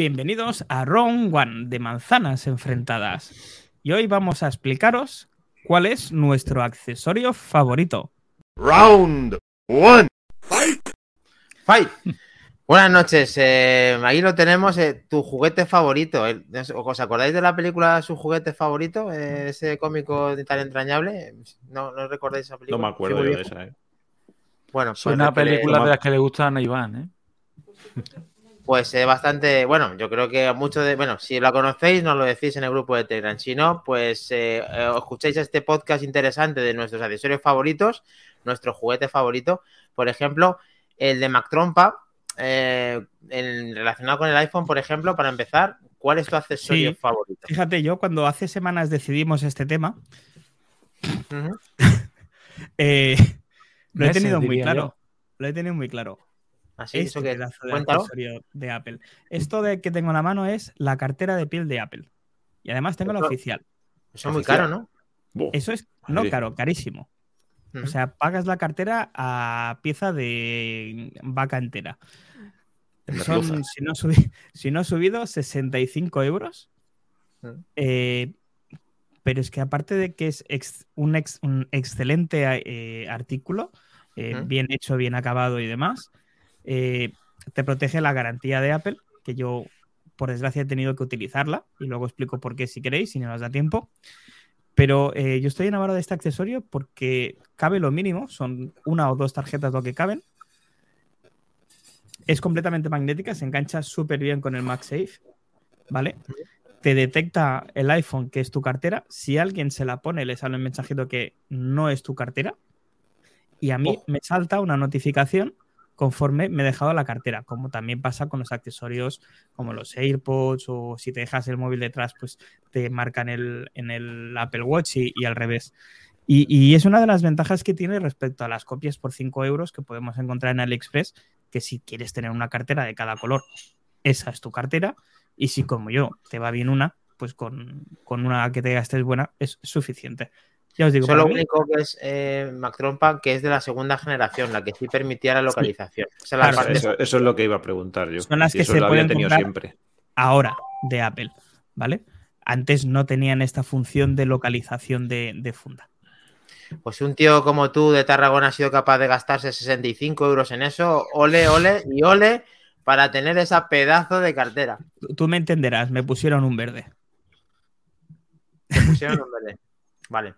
Bienvenidos a Round One de Manzanas Enfrentadas. Y hoy vamos a explicaros cuál es nuestro accesorio favorito. Round One. Fight. Fight. Buenas noches. Eh, ahí lo tenemos, eh, tu juguete favorito. El- ¿Os acordáis de la película Su juguete favorito? Eh, ese cómico tan entrañable. ¿No, no recordáis esa película? No me acuerdo yo de esa. ¿eh? Bueno, Es pues una lo que le- película de las que le gustan a Iván, ¿eh? Pues eh, bastante, bueno, yo creo que mucho de, bueno, si la conocéis, nos lo decís en el grupo de Telegram. Si no, pues eh, eh, escucháis este podcast interesante de nuestros accesorios favoritos, nuestro juguete favorito. Por ejemplo, el de Mac Trompa, eh, en- relacionado con el iPhone, por ejemplo, para empezar, ¿cuál es tu accesorio Sí. favorito? Fíjate, yo cuando hace semanas decidimos este tema, eh, lo he tenido muy claro. Lo he tenido muy claro. Así, este eso que, pedazo de cuéntalo. accesorio de Apple. Esto de que tengo en la mano es la cartera de piel de Apple. Y además tengo la oficial. Eso es muy Oficial. caro, ¿no? Eso es, no caro, carísimo. O sea, pagas la cartera a pieza de vaca entera. Son, si no, subi- si no he subido, 65 euros. Eh, pero es que aparte de que es ex- un, ex- un excelente eh, artículo, eh, bien hecho, bien acabado y demás, eh, te protege la garantía de Apple, que yo por desgracia he tenido que utilizarla y luego explico por qué si queréis, si no os da tiempo. Pero eh, yo estoy enamorado de este accesorio porque cabe lo mínimo, son una o dos tarjetas lo que caben. Es completamente magnética, se engancha súper bien con el MagSafe, ¿vale? Te detecta el iPhone que es tu cartera. Si alguien se la pone, le sale un mensajito que no es tu cartera. Y a mí me salta una notificación conforme me he dejado la cartera, como también pasa con los accesorios como los AirPods o si te dejas el móvil detrás, pues te marcan el, en el Apple Watch y, al revés. Y, y es una de las ventajas que tiene respecto a las copias por 5 euros que podemos encontrar en AliExpress, que si quieres tener una cartera de cada color, esa es tu cartera. Y si como yo te va bien una, pues con, con una que te gastes buena es suficiente. Ya os digo, Eso es lo único que es eh, Mac Trompa, que es de la segunda generación, la que sí permitía la localización. Esa es la Claro, parte Eso, eso es lo que iba a preguntar yo. Son las que eso se lo había pueden tenido comprar. siempre. ahora de Apple, ¿vale? Antes no tenían esta función de localización de, de funda. Pues un tío como tú de Tarragona ha sido capaz de gastarse 65 euros en eso, ole, ole y ole para tener esa pedazo de cartera. Tú- me entenderás, me pusieron un verde. Te pusieron un verde. Vale.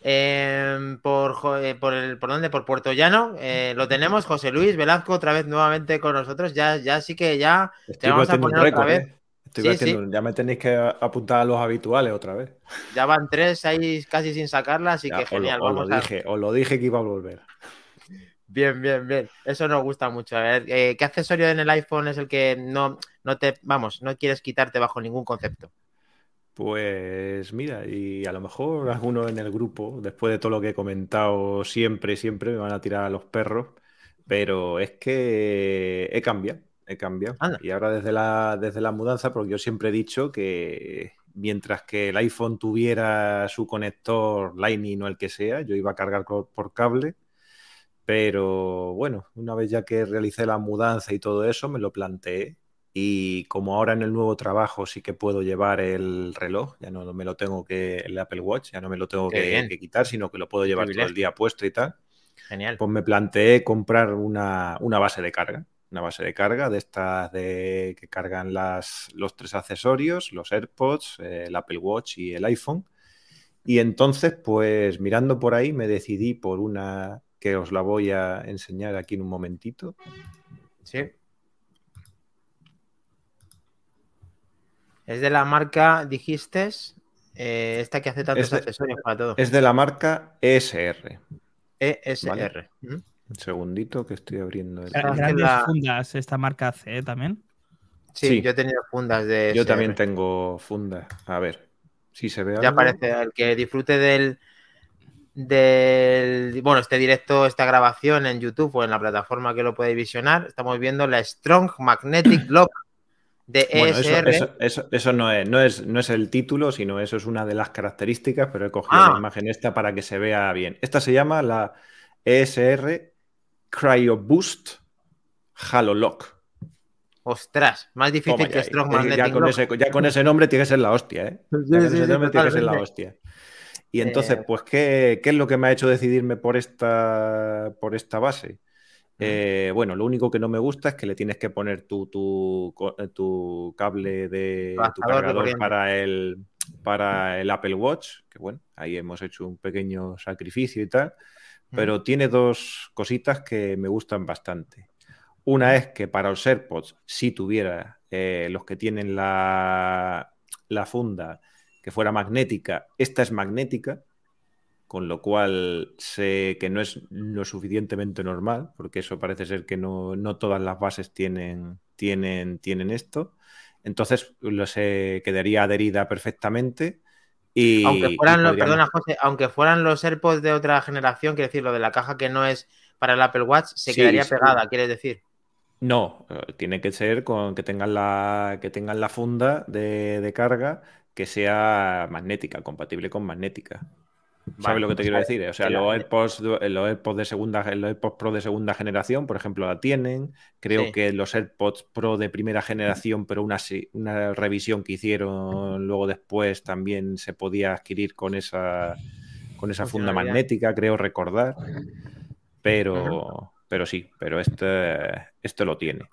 Eh, por, eh, por, el, ¿Por dónde? Por Puerto Llano. eh, lo tenemos, José Luis Velasco, otra vez nuevamente con nosotros. Ya, ya sí que ya Estoy vamos a poner otra récord, vez. ¿eh? Estoy Sí, batiendo- Ya me tenéis que apuntar a los habituales otra vez. ya van tres ahí casi sin sacarla, así Ya, que os lo- genial. os, lo, Vamos a... dije, os lo dije que iba a volver. Bien, bien, bien. Eso nos gusta mucho. A ver, ¿qué accesorio en el iPhone es el que no, no te, vamos, no quieres quitarte bajo ningún concepto? Pues mira, y a lo mejor algunos en el grupo, después de todo lo que he comentado, siempre, siempre me van a tirar a los perros, pero es que he cambiado, he cambiado. Anda. Y ahora desde la, desde la mudanza, porque yo siempre he dicho que mientras que el iPhone tuviera su conector Lightning o el que sea, yo iba a cargar por cable, pero bueno, una vez ya que realicé la mudanza y todo eso, me lo planteé. Y como ahora en el nuevo trabajo sí que puedo llevar el reloj, ya no me lo tengo que, el Apple Watch, ya no me lo tengo que, quitar, sino que lo puedo llevar todo el día puesto y tal, Genial. pues me planteé comprar una, una base de carga. Una base de carga de estas de, que cargan las, los tres accesorios, los AirPods, el Apple Watch y el iPhone. Y entonces, pues mirando por ahí, me decidí por una que os la voy a enseñar aquí en un momentito. Sí. Es de la marca, dijiste, eh, esta que hace tantos Es de- accesorios para todo. Es de la marca ESR. ESR. Un segundito que estoy abriendo el... Grandes la- fundas esta marca hace ¿eh? también. Sí, Sí. yo he tenido fundas de Yo ESR. también tengo funda. A ver, si se ve Ya algo. aparece el que disfrute del, del bueno, este directo, esta grabación en YouTube o en la plataforma que lo podéis visionar. Estamos viendo la Strong Magnetic Lock de Bueno, eso, ESR. eso- eso- eso no, es, no, es, no es el título, sino eso es una de las características, pero he cogido Ah. la imagen esta para que se vea bien. Esta se llama la ESR Cryo Boost Halo Lock. Ostras, más difícil Toma que Strong ya, ya con ese, ya con ese nombre tiene que ser la hostia, ¿eh? Sí, Ya con sí, ese sí, nombre tiene que ser la hostia. Y entonces, Eh, pues, ¿qué, qué es lo que me ha hecho decidirme por esta, por esta base? Eh, bueno, lo único que no me gusta es que le tienes que poner tu, tu, co- eh, tu cable de Tu de cargador para el, para el Apple Watch, que bueno, ahí hemos hecho un pequeño sacrificio y tal, pero tiene dos cositas que me gustan bastante. Una es que para los AirPods, si tuviera eh, los que tienen la, la funda que fuera magnética, esta es magnética, con lo cual sé que no es lo suficientemente normal, porque eso parece ser que no, no todas las bases tienen, tienen, tienen esto. Entonces lo se quedaría adherida perfectamente. Y, aunque fueran y los, podríamos- perdona, José, aunque fueran los AirPods de otra generación, quiero decir, lo de la caja que no es para el Apple Watch, se Sí, quedaría sí. pegada, quieres decir. No, eh, tiene que ser con que tengan la, que tengan la funda de, de carga que sea magnética, compatible con magnética. ¿Sabes Vale, lo que te o quiero decir? O sea, los AirPods, los AirPods de segunda, los AirPods Pro de segunda generación, por ejemplo, la tienen. Creo Sí. que los AirPods Pro de primera generación, pero una, una revisión que hicieron luego después también se podía adquirir con esa, con esa funda magnética, creo recordar. Pero, pero sí, pero este, este lo tiene.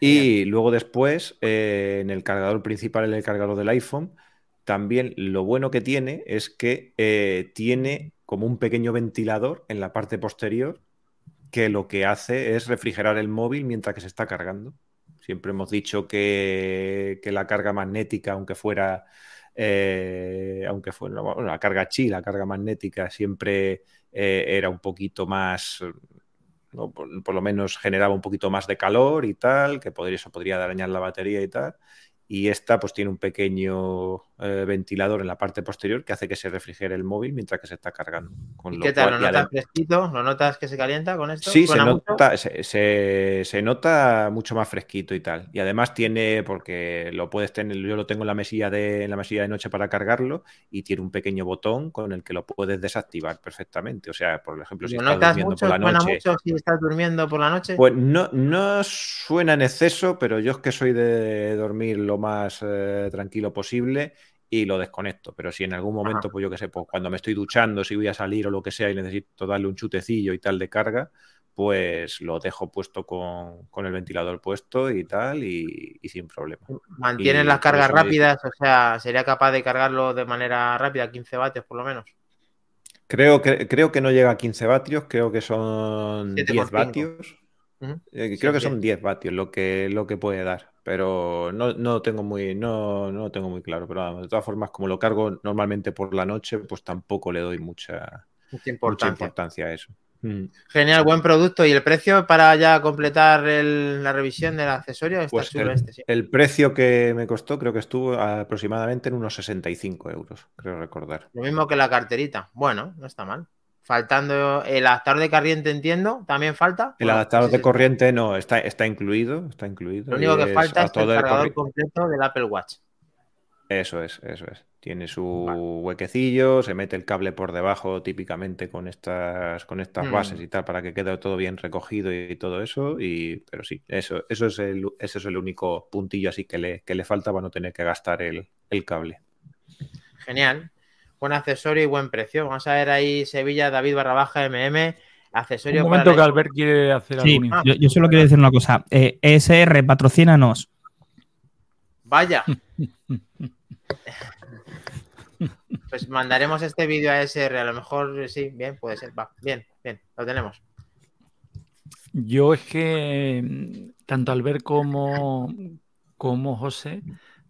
Y luego después, eh, en el cargador principal, en el cargador del iPhone, también lo bueno que tiene es que eh, tiene como un pequeño ventilador en la parte posterior que lo que hace es refrigerar el móvil mientras que se está cargando. Siempre hemos dicho que, la carga magnética, aunque fuera, eh, aunque fuera la carga chi, la carga magnética, siempre eh, era un poquito más, por lo menos generaba un poquito más de calor y tal, que podría, eso podría dañar la batería y tal. Y esta pues tiene un pequeño eh, ventilador en la parte posterior que hace que se refrigere el móvil mientras que se está cargando. Con ¿Y lo qué tal? ¿Lo notas fresquito? ¿Lo notas que se calienta con esto? Sí, se nota, se, se- se nota mucho más fresquito y tal. Y además tiene, porque lo puedes tener, yo lo tengo en la mesilla de, en la mesilla de noche para cargarlo, y tiene un pequeño botón con el que lo puedes desactivar perfectamente. O sea, por ejemplo, si ¿Lo estás durmiendo mucho? por la ¿Suena noche. mucho si estás durmiendo por la noche? Pues no, no suena en exceso, pero yo es que soy de dormir lo más eh, tranquilo posible y lo desconecto. Pero si en algún momento, pues yo qué sé, pues cuando me estoy duchando, si voy a salir o lo que sea y necesito darle un chutecillo y tal de carga, pues lo dejo puesto con, con el ventilador puesto y tal y, y sin problema. ¿Mantienes y las cargas rápidas? O sea, ¿sería capaz de cargarlo de manera rápida, 15 vatios por lo menos? Creo que, creo que no llega a 15 vatios, creo que son 10 7,5. Eh, Sí, creo que 10. son 10 vatios lo que, lo que puede dar, pero no, no tengo muy, no, no lo tengo muy claro. Pero vamos, de todas formas, como lo cargo normalmente por la noche, pues tampoco le doy mucha, Mucha mucha importancia. importancia a eso. Mm. Genial, buen producto. ¿Y el precio para ya completar el- la revisión del accesorio? Está Pues el, este, sí. el precio que me costó creo que estuvo aproximadamente en unos 65 euros, creo recordar. Lo mismo que la carterita. Bueno, no está mal. Faltando el adaptador de corriente, entiendo, también falta. El adaptador de corriente no, está, está incluido, está incluido. Lo único que Es falta es el cargador completo del Apple Watch. Eso es, eso es. Tiene su Vale. huequecillo, se mete el cable por debajo típicamente con estas, con estas Mm. bases y tal, para que quede todo bien recogido y, todo eso. Y, pero sí, eso, eso es el, ese es el único puntillo así que le, que le falta para no tener que gastar el, el cable. Genial. Buen accesorio y buen precio. Vamos a ver ahí Sevilla, David barra baja MM. Accesorio Un momento para que Albert quiere hacer Sí, algún inciso. yo, yo solo quiero decir una cosa. Eh, ESR, patrocínanos. Vaya. Pues mandaremos este vídeo a SR. A lo mejor sí, bien, puede ser. Va, bien, bien, lo tenemos. Yo es que mm, tanto Albert como, como José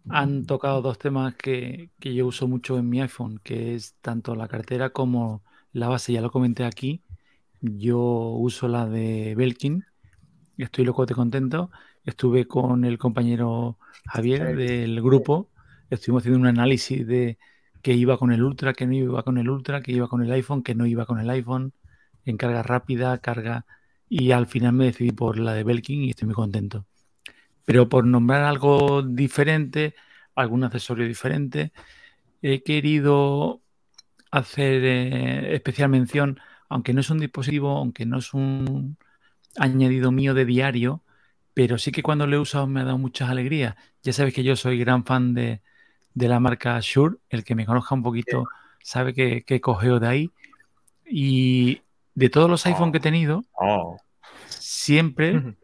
han tocado dos temas que, que yo uso mucho en mi iPhone, que es tanto la cartera como la base. Ya lo comenté aquí. Yo uso la de Belkin. Estoy loco de contento. Estuve con el compañero Javier del grupo. Estuvimos haciendo un análisis de que iba con el Ultra, que no iba con el Ultra, que iba con el iPhone, que no iba con el iPhone, en carga rápida, carga y al final me decidí por la de Belkin y estoy muy contento. Pero por nombrar algo diferente, algún accesorio diferente, he querido hacer eh, especial mención, aunque no es un dispositivo, aunque no es un añadido mío de diario, pero sí que cuando lo he usado me ha dado muchas alegrías. Ya sabes que yo soy gran fan de, de la marca Shure, el que me conozca un poquito sabe que, que cogeo de ahí. Y de todos los iPhone que he tenido, Oh. siempre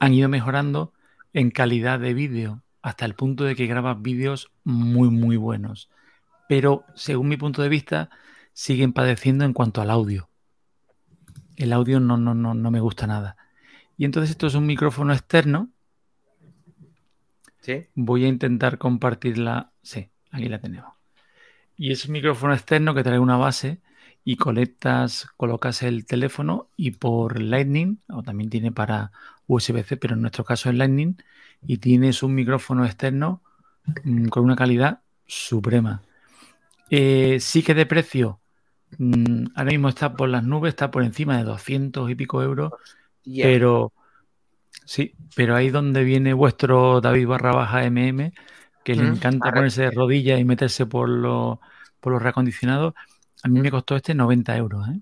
han ido mejorando en calidad de vídeo, hasta el punto de que grabas vídeos muy, muy buenos. Pero según mi punto de vista, siguen padeciendo en cuanto al audio. El audio no, no, no, no me gusta nada. Y entonces esto es un micrófono externo. Sí. Voy a intentar compartirla. Sí, aquí la tenemos. Y es un micrófono externo que trae una base y conectas, colocas el teléfono y por Lightning, o también tiene para USB-C, pero en nuestro caso es Lightning, y tienes un micrófono externo mm, con una calidad suprema. Eh, sí que de precio, mm, ahora mismo está por las nubes, está por encima de 200 y pico euros, Yeah. pero sí, pero ahí donde viene vuestro David barra baja MM, que le Mm, encanta ponerse de rodillas y meterse por, los por los reacondicionados. A mí me costó este 90 euros. ¿eh?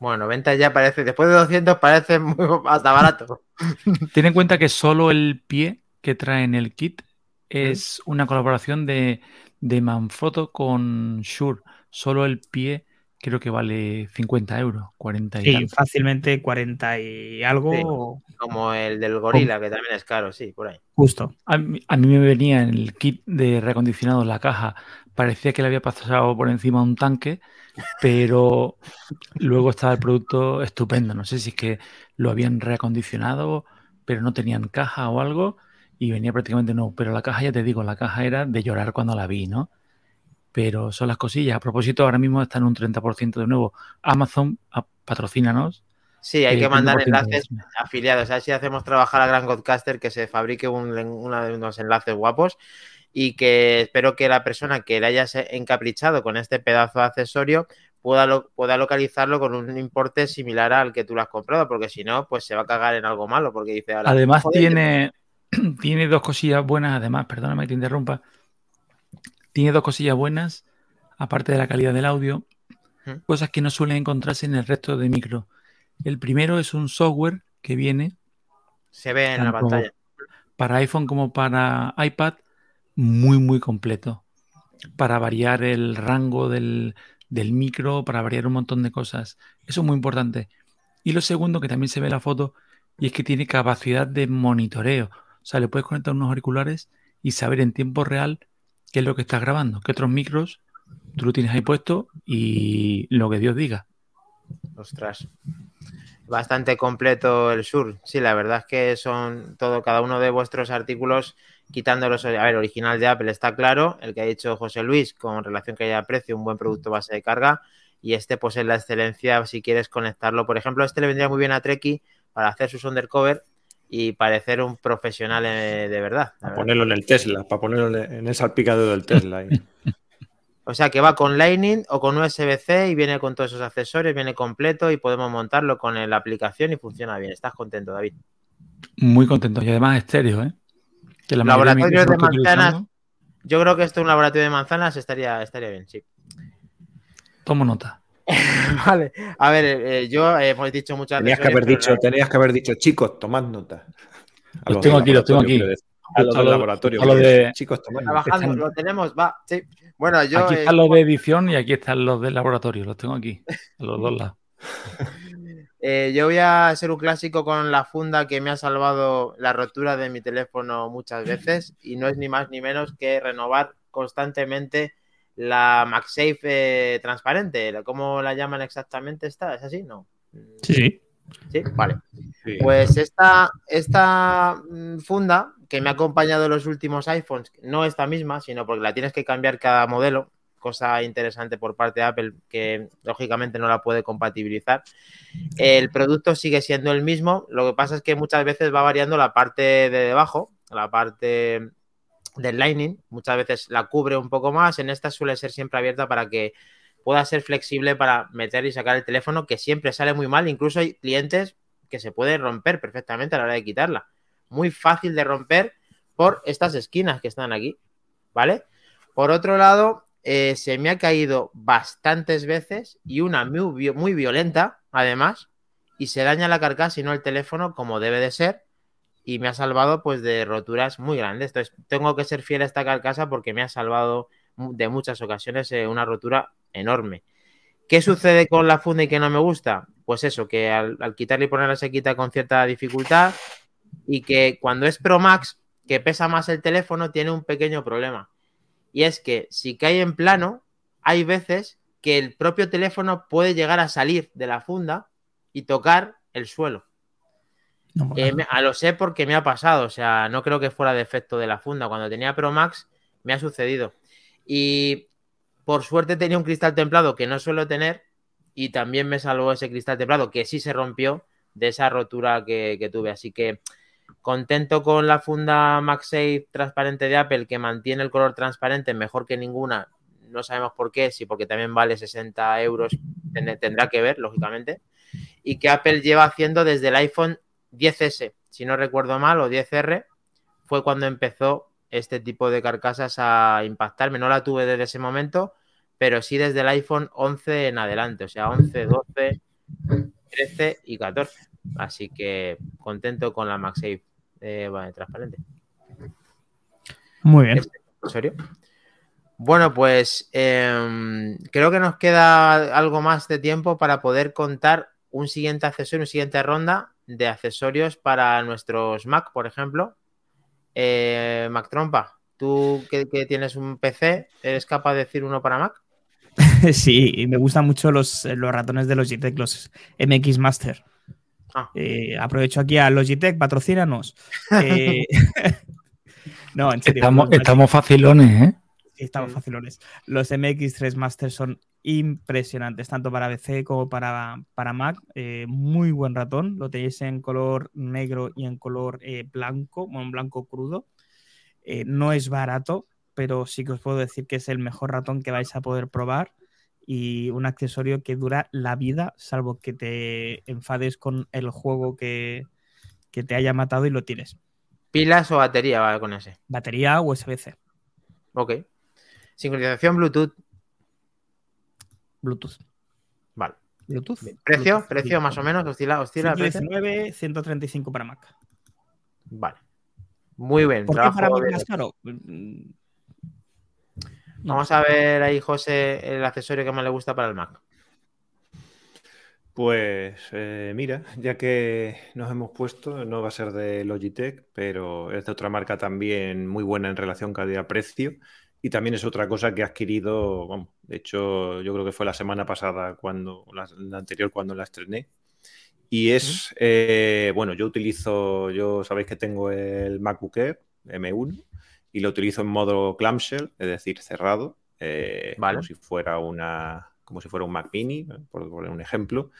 Bueno, 90 ya parece, después de 200 parece muy hasta barato. Ten en cuenta que solo el pie que trae en el kit es una colaboración de, de Manfrotto con Shure. Solo el pie creo que vale 50 euros, 40 y Sí, tanto. fácilmente 40 y algo Como el del gorila, que también es caro, sí, por ahí. justo. A mí, a mí me venía en el kit de reacondicionado la caja, parecía que le había pasado por encima un tanque, pero luego estaba el producto estupendo. No sé si es que lo habían reacondicionado, pero no tenían caja o algo, y venía prácticamente no. Pero la caja, ya te digo, la caja era de llorar cuando la vi, ¿no? Pero son las cosillas. A propósito, ahora mismo está en un 30% de nuevo. Amazon, patrocínanos. Sí, hay eh, que mandar 30% de enlaces afiliados. A ver si hacemos trabajar a Gran Godcaster que se fabrique un, una de unos enlaces guapos y que espero que la persona que le haya se- encaprichado con este pedazo de accesorio pueda, lo- pueda localizarlo con un importe similar al que tú lo has comprado, porque si no, pues se va a cagar en algo malo, porque dice ahora, Además "Joder, tiene, tiene dos cosillas buenas, además, perdóname que te interrumpa. Tiene dos cosillas buenas, aparte de la calidad del audio, cosas que no suelen encontrarse en el resto de micro. El primero es un software que viene se ve en la pantalla. para iPhone como para iPad muy, muy completo. Para variar el rango del, del micro, para variar un montón de cosas. Eso es muy importante. Y lo segundo, que también se ve en la foto, y es que tiene capacidad de monitoreo. O sea, le puedes conectar unos auriculares y saber en tiempo real qué es lo que estás grabando, qué otros micros tú lo tienes ahí puesto y lo que Dios diga. Ostras. Bastante completo el sur. Sí, la verdad es que son todo, cada uno de vuestros artículos, quitándolos. A ver, original de Apple está claro. El que ha dicho José Luis, con relación que haya precio, un buen producto base de carga. Y este, pues es la excelencia si quieres conectarlo. Por ejemplo, este le vendría muy bien a Treki para hacer sus undercover y parecer un profesional de verdad. Para ponerlo en el Tesla, para ponerlo en el salpicadero del Tesla. ahí. O sea que va con Lightning o con USB-C y viene con todos esos accesorios, viene completo y podemos montarlo con la aplicación y funciona bien. ¿Estás contento, David? Muy contento. Y además estéreo, ¿eh? Que la de manzanas. Yo creo que esto un laboratorio de manzanas estaría, estaría bien, sí. Tomo nota. Vale. A ver, eh, yo eh, hemos dicho muchas Tenías que haber dicho, tenías que haber dicho, chicos, tomad nota. A Los tengo aquí, los tengo aquí. A los del laboratorio. a de-. Chicos, tomad nota. Trabajando, Están- lo tenemos, va, sí. Bueno, yo. aquí eh, están los de edición y aquí están los del laboratorio. Los tengo aquí, a los dos lados. Eh, yo voy a hacer un clásico con la funda que me ha salvado la rotura de mi teléfono muchas veces y no es ni más ni menos que renovar constantemente la MagSafe eh, transparente. ¿Cómo la llaman exactamente esta? ¿Es así? No. Sí, sí. Sí, vale. Sí. Pues esta, esta mm, funda que me ha acompañado en los últimos iPhones, no esta misma, sino porque la tienes que cambiar cada modelo, cosa interesante por parte de Apple que lógicamente no la puede compatibilizar. El producto sigue siendo el mismo, lo que pasa es que muchas veces va variando la parte de debajo, la parte del Lightning, muchas veces la cubre un poco más, en esta suele ser siempre abierta para que pueda ser flexible para meter y sacar el teléfono, que siempre sale muy mal, incluso hay clientes que se pueden romper perfectamente a la hora de quitarla. Muy fácil de romper por estas esquinas que están aquí, ¿vale? Por otro lado, eh, se me ha caído bastantes veces y una muy, muy violenta, además, y se daña la carcasa y no el teléfono como debe de ser. y me ha salvado pues de roturas muy grandes. Entonces tengo que ser fiel a esta carcasa porque me ha salvado de muchas ocasiones eh, una rotura enorme. ¿Qué sucede con la funda y que no me gusta? Pues eso, que al, al y ponerla se quita con cierta dificultad y que cuando es Pro Max, que pesa más el teléfono, tiene un pequeño problema. Y es que si cae en plano, hay veces que el propio teléfono puede llegar a salir de la funda y tocar el suelo. No, Eh, me- a lo sé porque me ha pasado, o sea, no creo que fuera defecto de la funda. Cuando tenía Pro Max me ha sucedido. Y por suerte tenía un cristal templado que no suelo tener y también me salvó ese cristal templado que sí se rompió de esa rotura que, que tuve. Así que contento con la funda MagSafe transparente de Apple que mantiene el color transparente mejor que ninguna. No sabemos por qué, sí, porque también vale 60 euros, ten- tendrá que ver, lógicamente. Y que Apple lleva haciendo desde el iPhone 10S, si no recuerdo mal, o 10R, fue cuando empezó este tipo de carcasas a impactarme. No la tuve desde ese momento, pero sí desde el iPhone 11 en adelante, o sea, 11, 12, 13 y 14. Así que contento con la MagSafe eh, vale, transparente. Muy bien. Bueno, pues em, creo que nos queda algo más de tiempo para poder contar un siguiente accesorio, una siguiente ronda de accesorios para nuestros Mac, por ejemplo. Eh, Mac Trompa, tú que, que tienes un PC, ¿eres capaz de decir uno para Mac? Sí, y me gustan mucho los, los ratones de Logitech, los MX Master. Ah. Eh, aprovecho aquí a Logitech, patrocínanos. Eh, no, en serio. Estamos, facilones, ¿eh? Sí, estamos facilones. Los MX3 Master son impresionantes, tanto para PC como para, para Mac. Eh, muy buen ratón. Lo tenéis en color negro y en color eh, blanco, bueno, en blanco crudo. Eh, no es barato, pero sí que os puedo decir que es el mejor ratón que vais a poder probar y un accesorio que dura la vida, salvo que te enfades con el juego que, que te haya matado y lo tires. ¿Pilas o batería va con ese? Batería USB-C, Ok. Sincronización Bluetooth. Bluetooth. Vale. Bluetooth. ¿Precio? Bluetooth. ¿Precio más o menos? ¿Oscila, oscila el precio? 119, 135 para Mac. Vale. Muy bien. ¿Por qué para Mac de- más caro? Vamos a ver ahí, José, el accesorio que más le gusta para el Mac. Pues eh, mira, ya que nos hemos puesto, no va a ser de Logitech, pero es de otra marca también muy buena en relación calidad-precio. Y también es otra cosa que he adquirido, vamos, de hecho, yo creo que fue la semana pasada, cuando, la, la anterior, cuando la estrené. Y es, eh, bueno, yo utilizo, yo sabéis que tengo el MacBook Air M1 y lo utilizo en modo clamshell, es decir, cerrado, eh, Vale. como si fuera una, como si fuera un Mac Mini, por poner un ejemplo.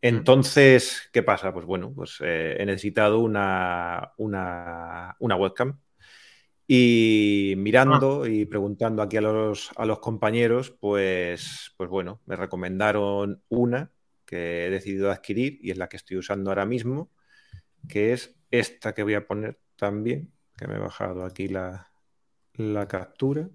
Entonces, ¿qué pasa? Pues bueno, pues eh, he necesitado una, una, una webcam. Y mirando y preguntando aquí a los, a los compañeros, pues, pues bueno, me recomendaron una que he decidido adquirir y es la que estoy usando ahora mismo, que es esta que voy a poner también, que me he bajado aquí la, la captura.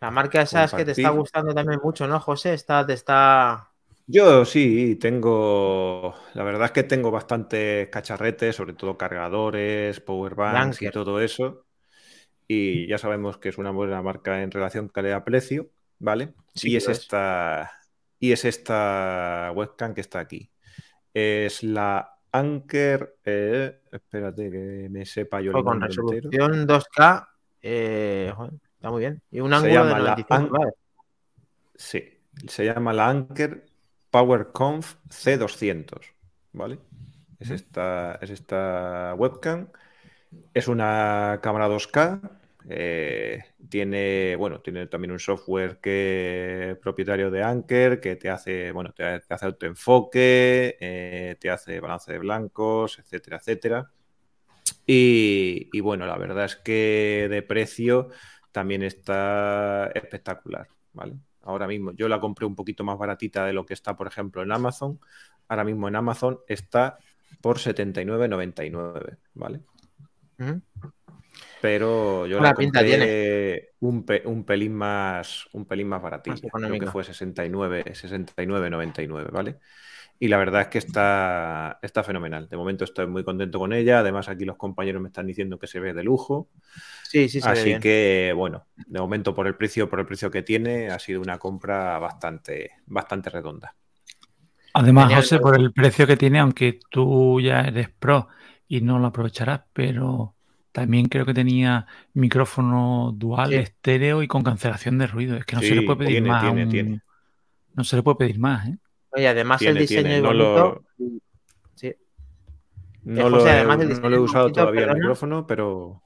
La marca esa es que te está gustando también mucho, ¿no, José? Está, te está. Yo sí, tengo, la verdad es que tengo bastantes cacharretes, sobre todo cargadores, powerbanks y todo eso. Y ya sabemos que es una buena marca en relación calidad-precio, ¿vale? Sí y es es. esta, y es esta webcam que está aquí. Es la Anker, eh, espérate que me sepa yo Joder, con entero. resolución 2K. eh, joder, está muy bien. Y un Se ángulo de llama la 95 An- grados. Sí, se llama la Anker PowerConf C200, ¿vale? Es esta, es esta webcam. Es una cámara 2K. Eh, tiene, bueno, tiene también un software que propietario de Anker que te hace, bueno, te, hace autoenfoque, eh, te hace balance de blancos, etcétera, etcétera. Y, bueno, la verdad es que de precio también está espectacular, ¿vale? Ahora mismo yo la compré un poquito más baratita de lo que está, por ejemplo, en Amazon. Ahora mismo en Amazon está por 79,99, ¿vale? Ujú. Pero yo Buena la pinta compré un, pe- un pelín más un pelín más baratilla. Más Creo que fue 69, 69,99, ¿vale? Y la verdad es que está, está fenomenal. De momento estoy muy contento con ella. Además, aquí los compañeros me están diciendo que se ve de lujo. Sí, sí, se ve Así bien. que, bueno, de momento por el precio, por el precio que tiene, ha sido una compra bastante, bastante redonda. Además, Genial. José, por el precio que tiene, aunque tú ya eres pro y no lo aprovecharás, pero también creo que tenía micrófono dual, Sí. estéreo y con cancelación de ruido. Es que no se le puede pedir tiene, más. a tiene, un- tiene. No se le puede pedir más, ¿eh? Oye, además el diseño tiene, es no bonito. lo- Sí. No, lo, José, he, además el no lo he usado bonito, todavía el micrófono, pero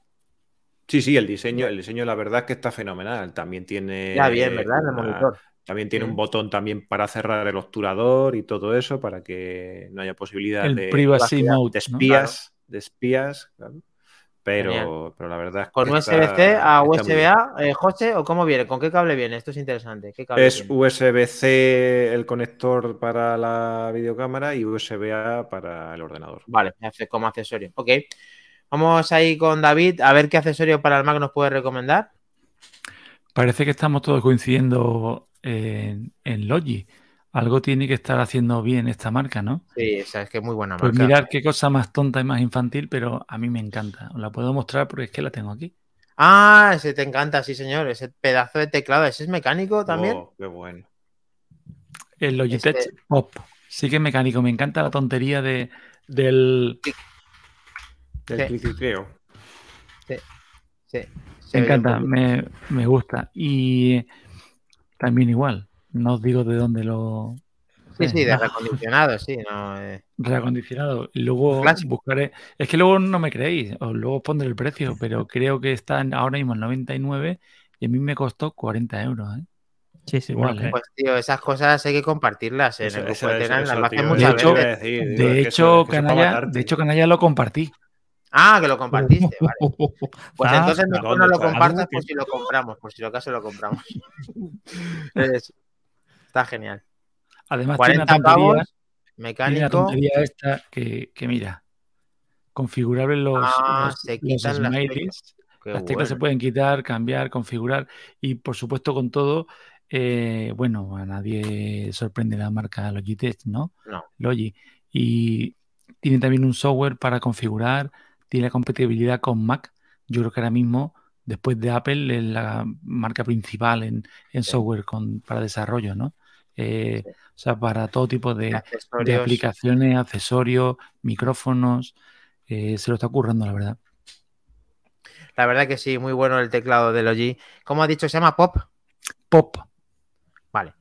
sí, sí, el diseño, el diseño la verdad es que está fenomenal. También tiene Ya bien, ¿verdad? El monitor. También tiene un botón también para cerrar el obturador y todo eso para que no haya posibilidad El de, privacy mode. de ¿no? espías, de espías, claro. Pero, pero la verdad es ¿Con que USB-C está- a. USB-A, eh, José, o cómo viene? ¿Con qué cable viene? Esto es interesante. ¿Qué cable Es? USB-C el conector para la videocámara y USB-A para el ordenador. Vale, hace- como accesorio. Ok. Vamos ahí con David a ver qué accesorio para el Mac nos puede recomendar. Parece que estamos todos coincidiendo en, en Logi. Algo tiene que estar haciendo bien esta marca, ¿no? Sí, esa es que es muy buena Pues marca. mirar qué cosa más tonta y más infantil, pero a mí me encanta. Os la puedo mostrar porque es que la tengo aquí. Ah, ese te encanta, sí, señor. Ese pedazo de teclado. ¿Ese es mecánico también? Oh, qué bueno. El Logitech Este- Pop. Sí que es mecánico. Me encanta la tontería de, del... El Sí. cliquicleo. Sí. Se Me ve encanta, me, me gusta. Y también igual. No os digo de dónde lo... Sí, sí, de reacondicionado, sí. No, eh. reacondicionado. Y luego Clásico. buscaré. Es que luego no me creéis, os luego os pondré el precio, pero creo que está en- ahora mismo en 99 y a mí me costó 40 euros. ¿eh? Sí, sí, Igual, bueno, ¿eh? Pues, tío, esas cosas hay que compartirlas en Eso- el grupo eso- de eso- Las tío, muchas De hecho- veces. decir, De hecho, canalla, de hecho, canalla lo compartí. Ah, que lo compartiste. Vale. Pues Ah, entonces mejor no ¿dónde lo compartas por que- si lo compramos, por si lo acaso lo compramos. Es- Está genial. Además, tiene una 40 tontería, pavos, tiene la mecánico. tontería esta que, que mira, configurable los, Ah, los- se los quitan las teclas se pueden quitar, cambiar, configurar y por supuesto con todo, eh, bueno, a nadie sorprende la marca Logitech, ¿no? No. Logi. Y tiene también un software para configurar, tiene compatibilidad con Mac. Yo creo que ahora mismo, después de Apple, es la marca principal en, en Sí. software con, para desarrollo, ¿no? Eh, Sí. O sea, para todo tipo de, de aplicaciones, accesorios, micrófonos, eh, se lo está currando, la verdad. La verdad que sí, muy bueno el teclado del OG. ¿Cómo ha dicho? ¿Se llama Pop? Pop. Vale.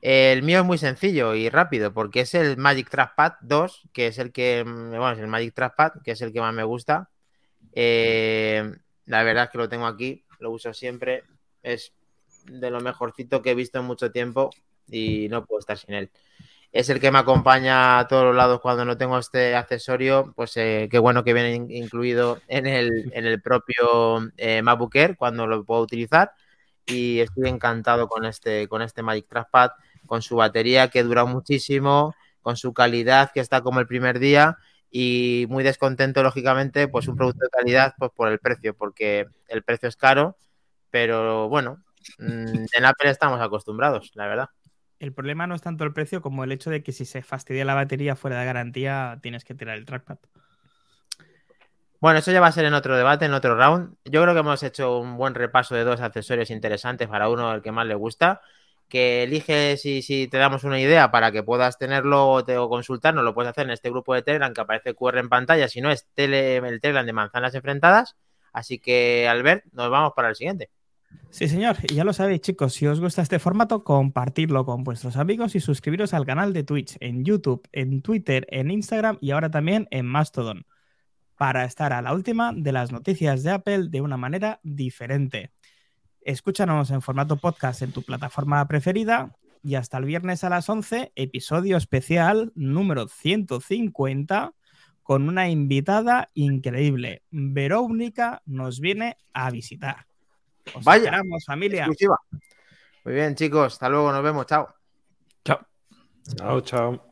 El mío es muy sencillo y rápido porque es el Magic Trackpad 2, que es el que, mm, bueno, es el Magic Trackpad, que es el que más me gusta. Eh, la verdad es que lo tengo aquí, lo uso siempre. Es de lo mejorcito que he visto en mucho tiempo y no puedo estar sin él. Es el que me acompaña a todos los lados cuando no tengo este accesorio. Pues eh, qué bueno que viene in- incluido en el, en el propio eh, MacBook Air cuando lo puedo utilizar. Y estoy encantado con este, con este Magic Trackpad, con su batería que dura muchísimo, con su calidad que está como el primer día y muy descontento, lógicamente, pues un producto de calidad pues por el precio, porque el precio es caro, pero bueno, mm, en Apple estamos acostumbrados, la verdad. El problema no es tanto el precio como el hecho de que si se fastidia la batería fuera de garantía, tienes que tirar el trackpad. Bueno, eso ya va a ser en otro debate, en otro round. Yo creo que hemos hecho un buen repaso de dos accesorios interesantes para uno, el que más le gusta. Que eliges si, si te damos una idea para que puedas tenerlo o, te, o consultarnos, lo puedes hacer en este grupo de Telegram que aparece QR en pantalla. Si no, es el Telegram de Manzanas Enfrentadas. Así que, Albert, nos vamos para el siguiente. Sí, señor. Y ya lo sabéis, chicos, si os gusta este formato, compartidlo con vuestros amigos y suscribiros al canal de Twitch, en YouTube, en Twitter, en Instagram y ahora también en Mastodon, para estar a la última de las noticias de Apple de una manera diferente. Escúchanos en formato podcast en tu plataforma preferida y hasta el viernes a las 11, episodio especial número 150 con una invitada increíble. Verónica nos viene a visitar. Os Vaya. esperamos, familia. Exclusiva. Muy bien, chicos. Hasta luego. Nos vemos. Chao. Chao. Chao, chao.